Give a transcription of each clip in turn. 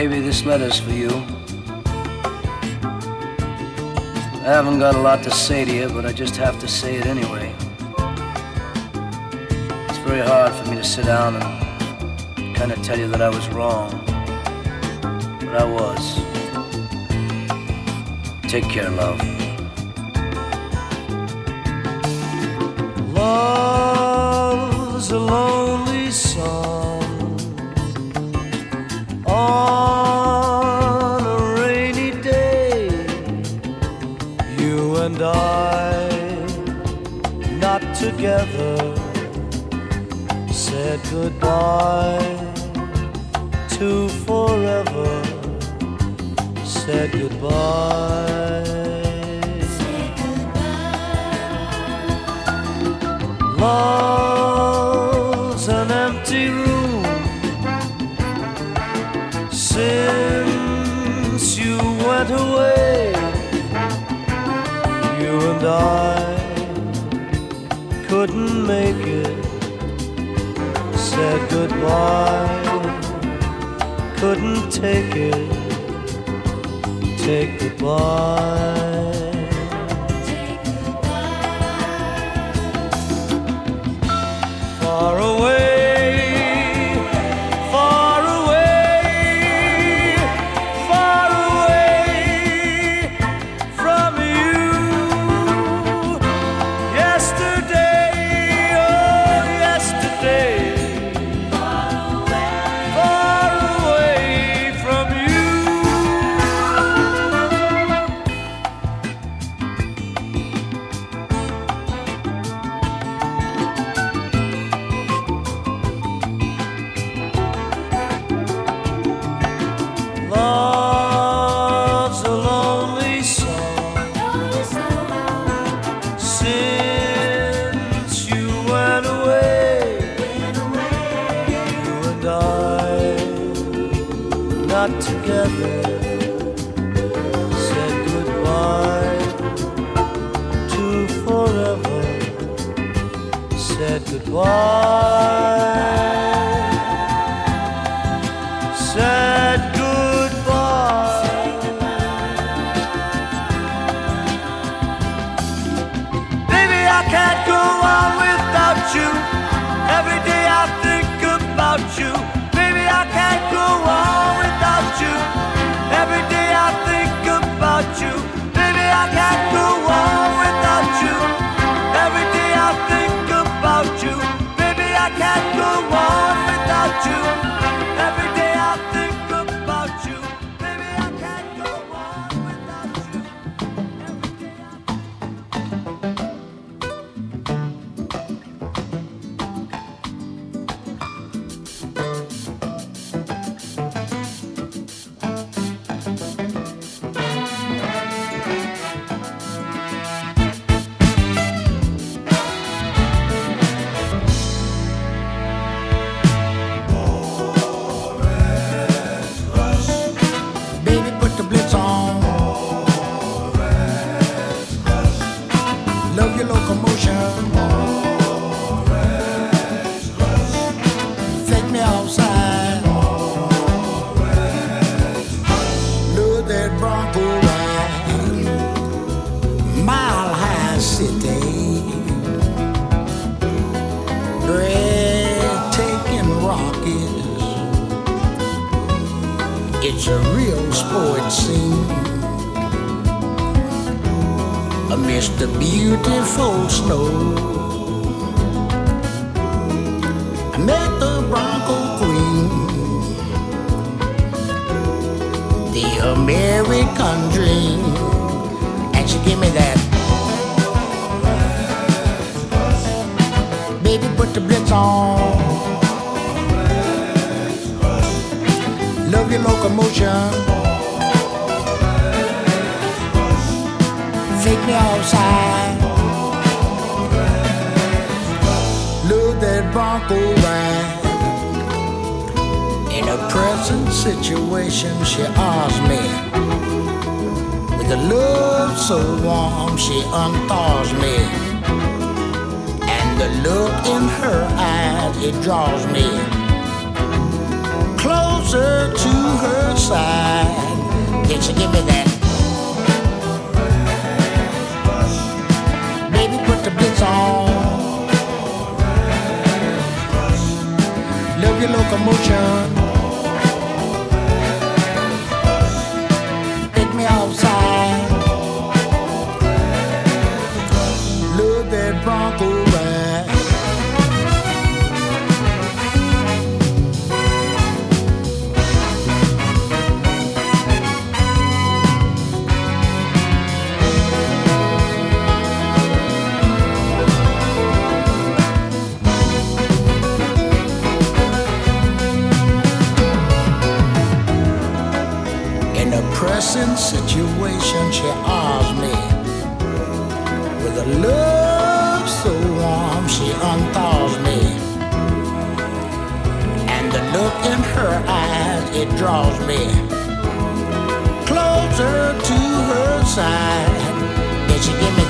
Baby, this letter's for you. I haven't got a lot to say to you, but I just have to say it anyway. It's very hard for me to sit down and kind of tell you that I was wrong. But I was. Take care, love. Love's an empty room since you went away. You and I couldn't make it. Said goodbye, couldn't take it. Take goodbye. Far away, I met the Bronco Queen. The American dream. And she gave me that. Baby, put the blitz on. Love your locomotion. Take me outside. Bronco ride. In a present situation, she asks me. With a love so warm, she unthaws me. And the look in her eyes, it draws me closer to her side. Did she give me that? Baby, put the blitz on. your locomotion. passion she awes me. With a love so warm she unthaws me. And the look in her eyes, it draws me closer to her side. Then she give me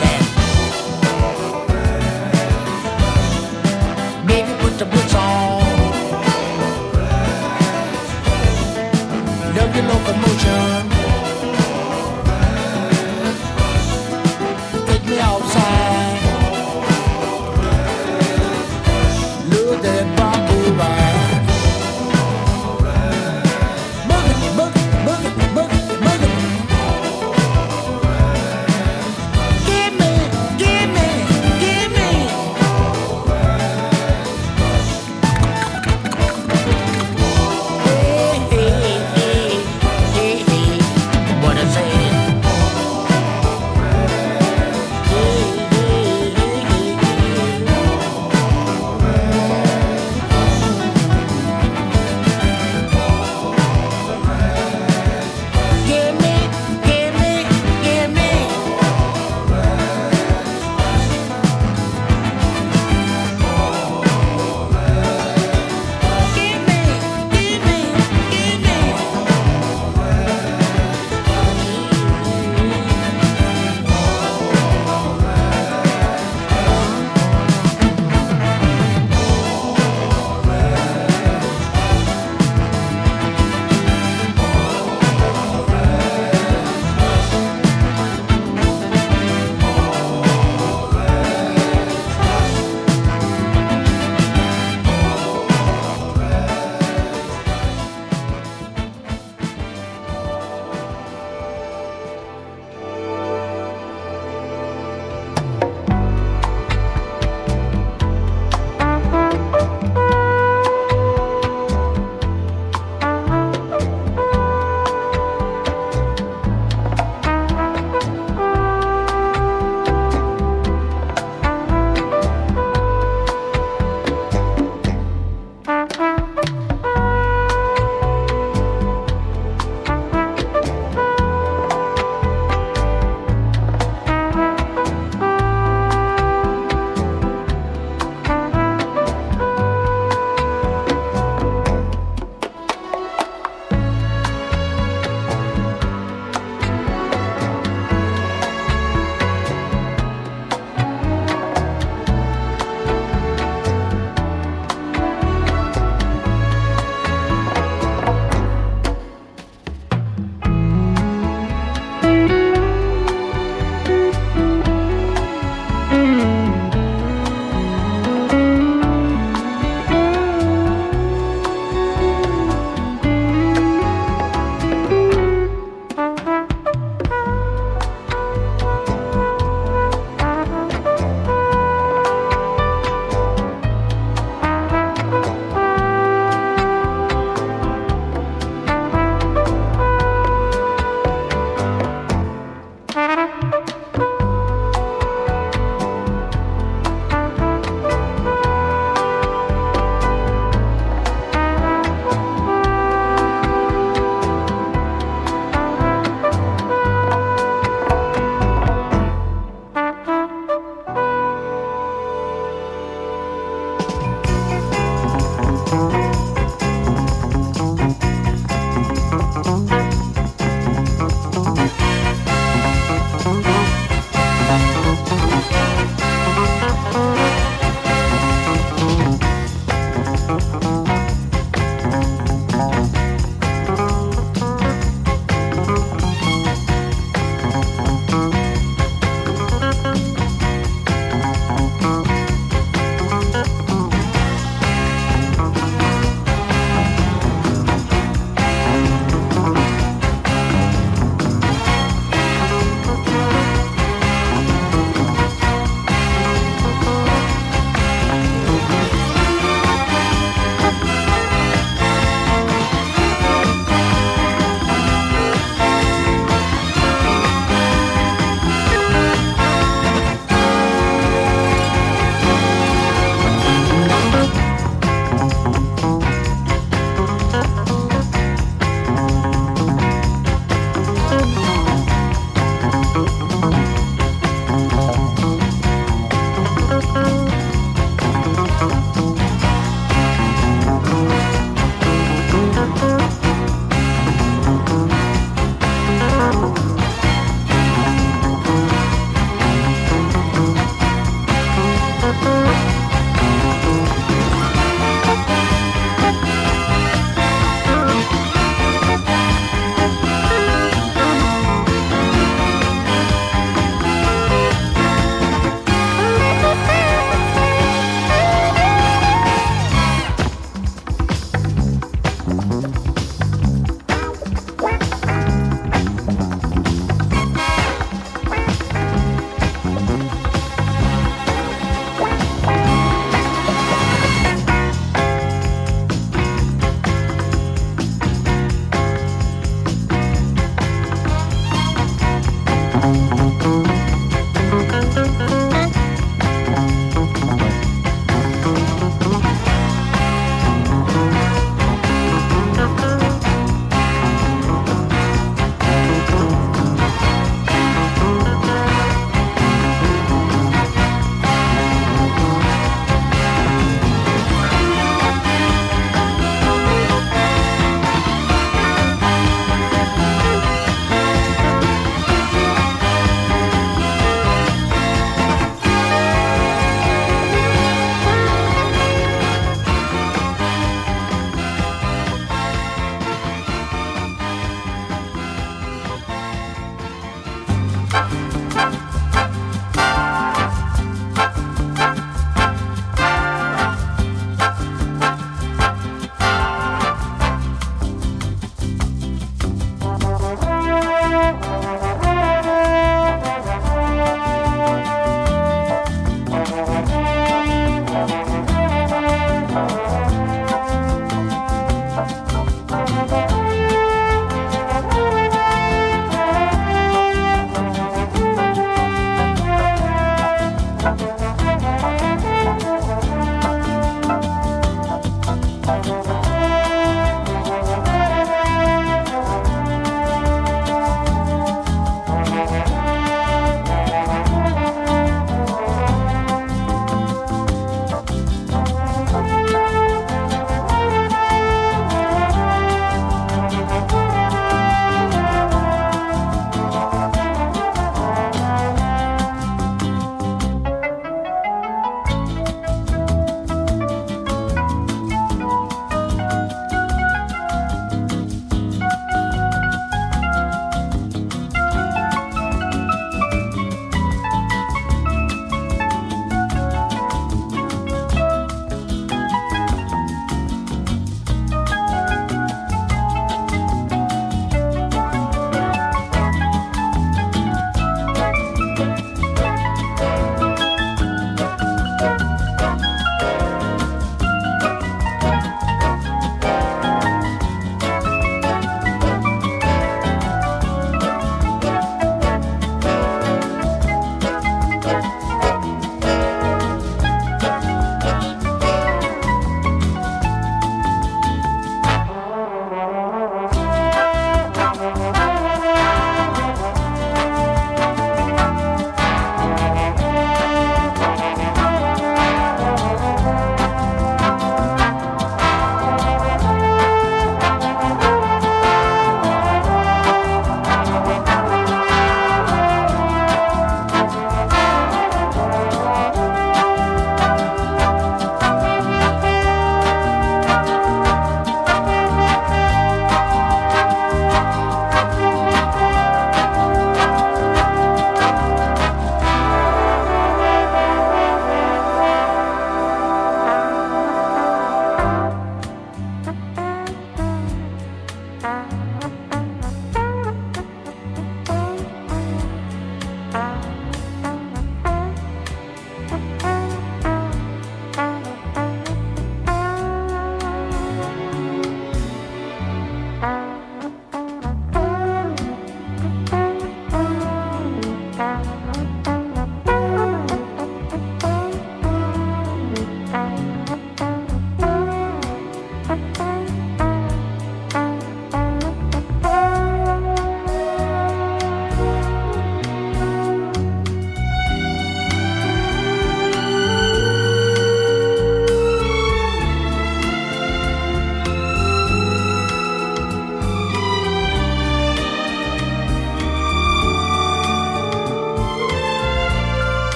Música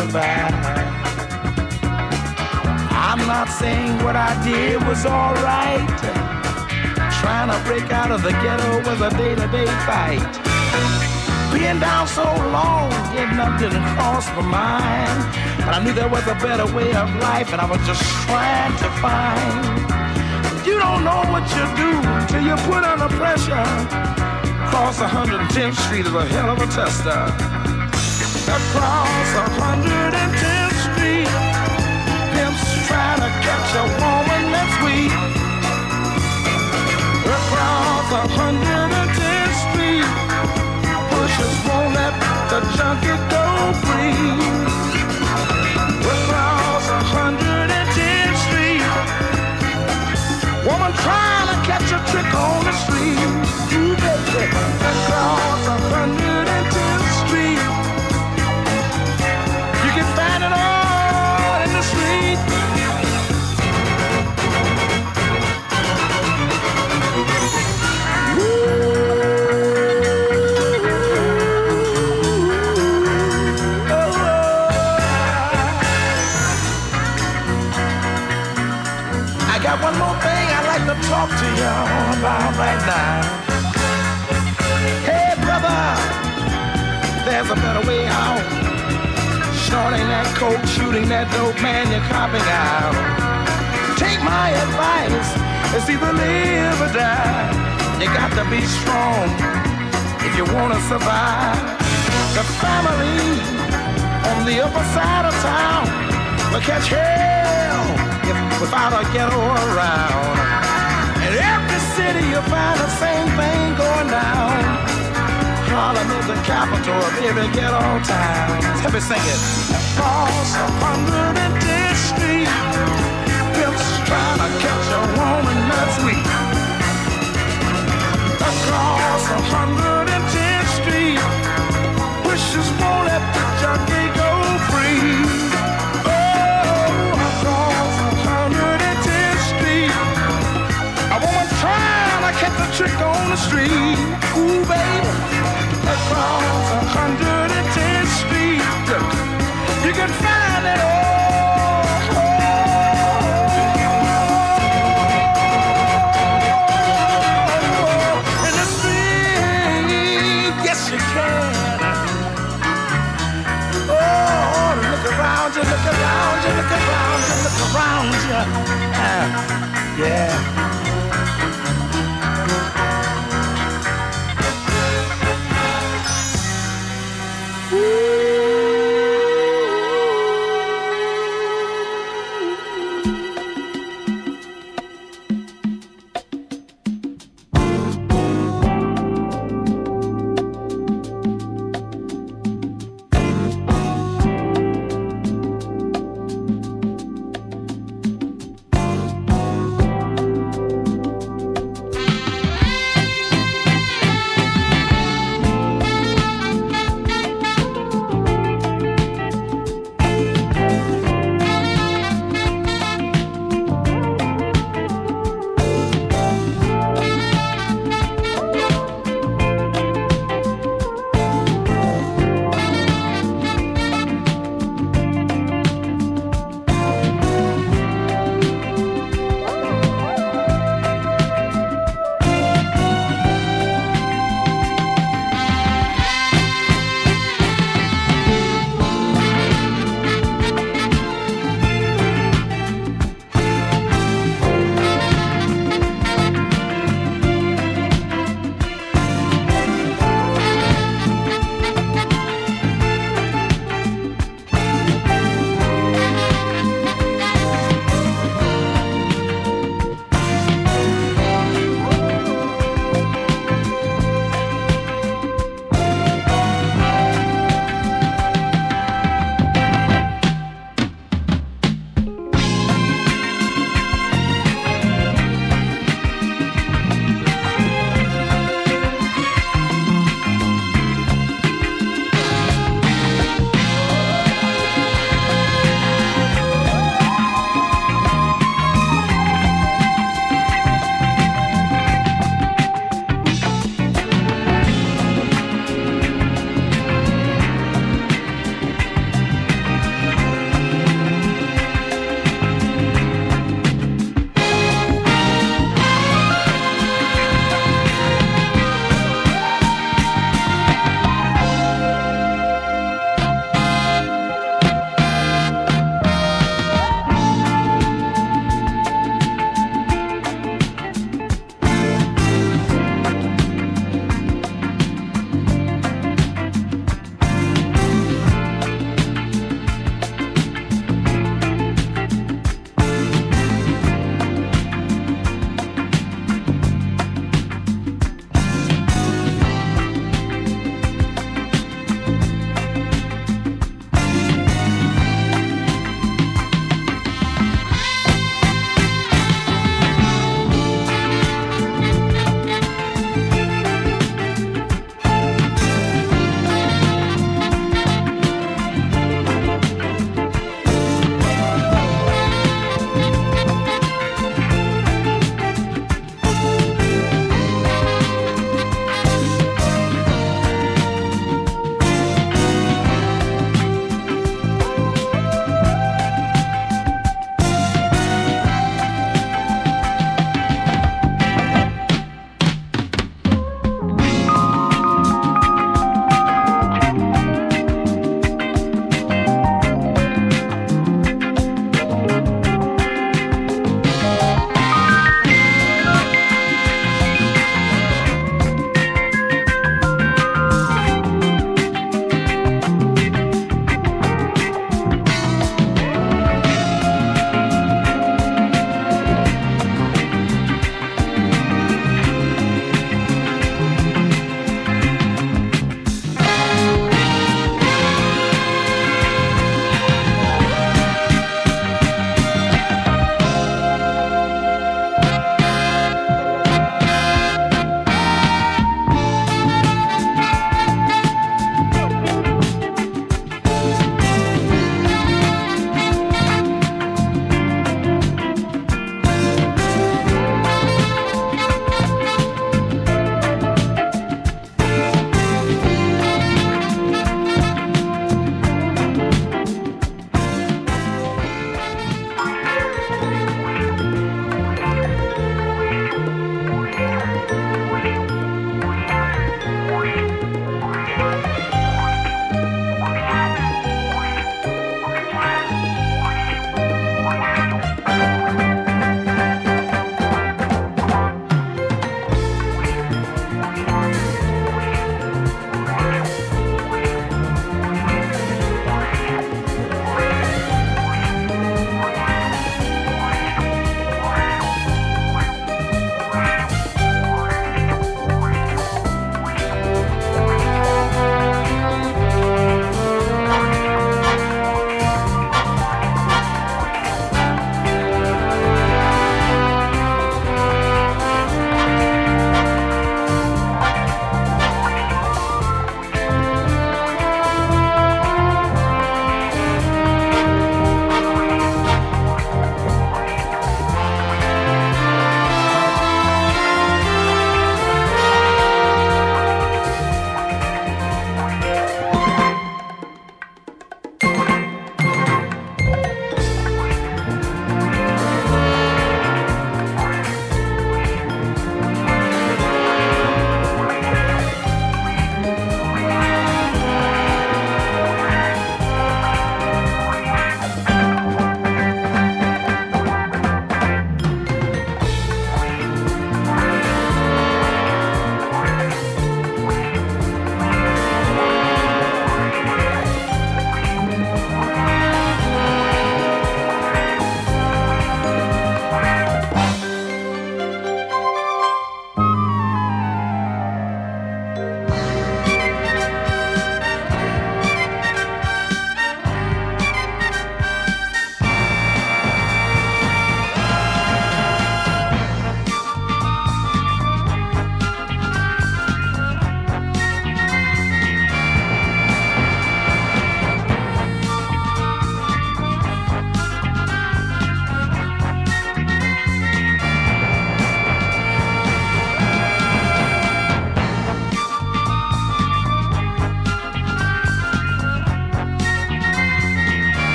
survive. I'm not saying what I did was alright. Trying to break out of the ghetto was a day-to-day fight. Being down so long, getting up didn't cross my mind. But I knew there was a better way of life, and I was just trying to find. You don't know what you do till you put under pressure. Across 110th Street is a hell of a tester. Across 110th Street, pimps trying to catch a woman that's weak. Across 110th Street, pushers won't let the junkie go free. Across 110th Street, woman trying to catch a trick on the street. Across 110th right now. Hey, brother, there's a better way out. Snorting that coke, shooting that dope, man, you're copping out. Take my advice, it's either live or die. You got to be strong if you want to survive. The family on the upper side of town will catch hell if without a ghetto around. City you'll find the same thing going down. Harlem is the capital of every ghetto town. Let me sing it. Across 110th Street, pimps trying to catch a woman that's weak. Across 110th Street, wishes won't let the junkie trick on the street. Ooh, baby, across 110th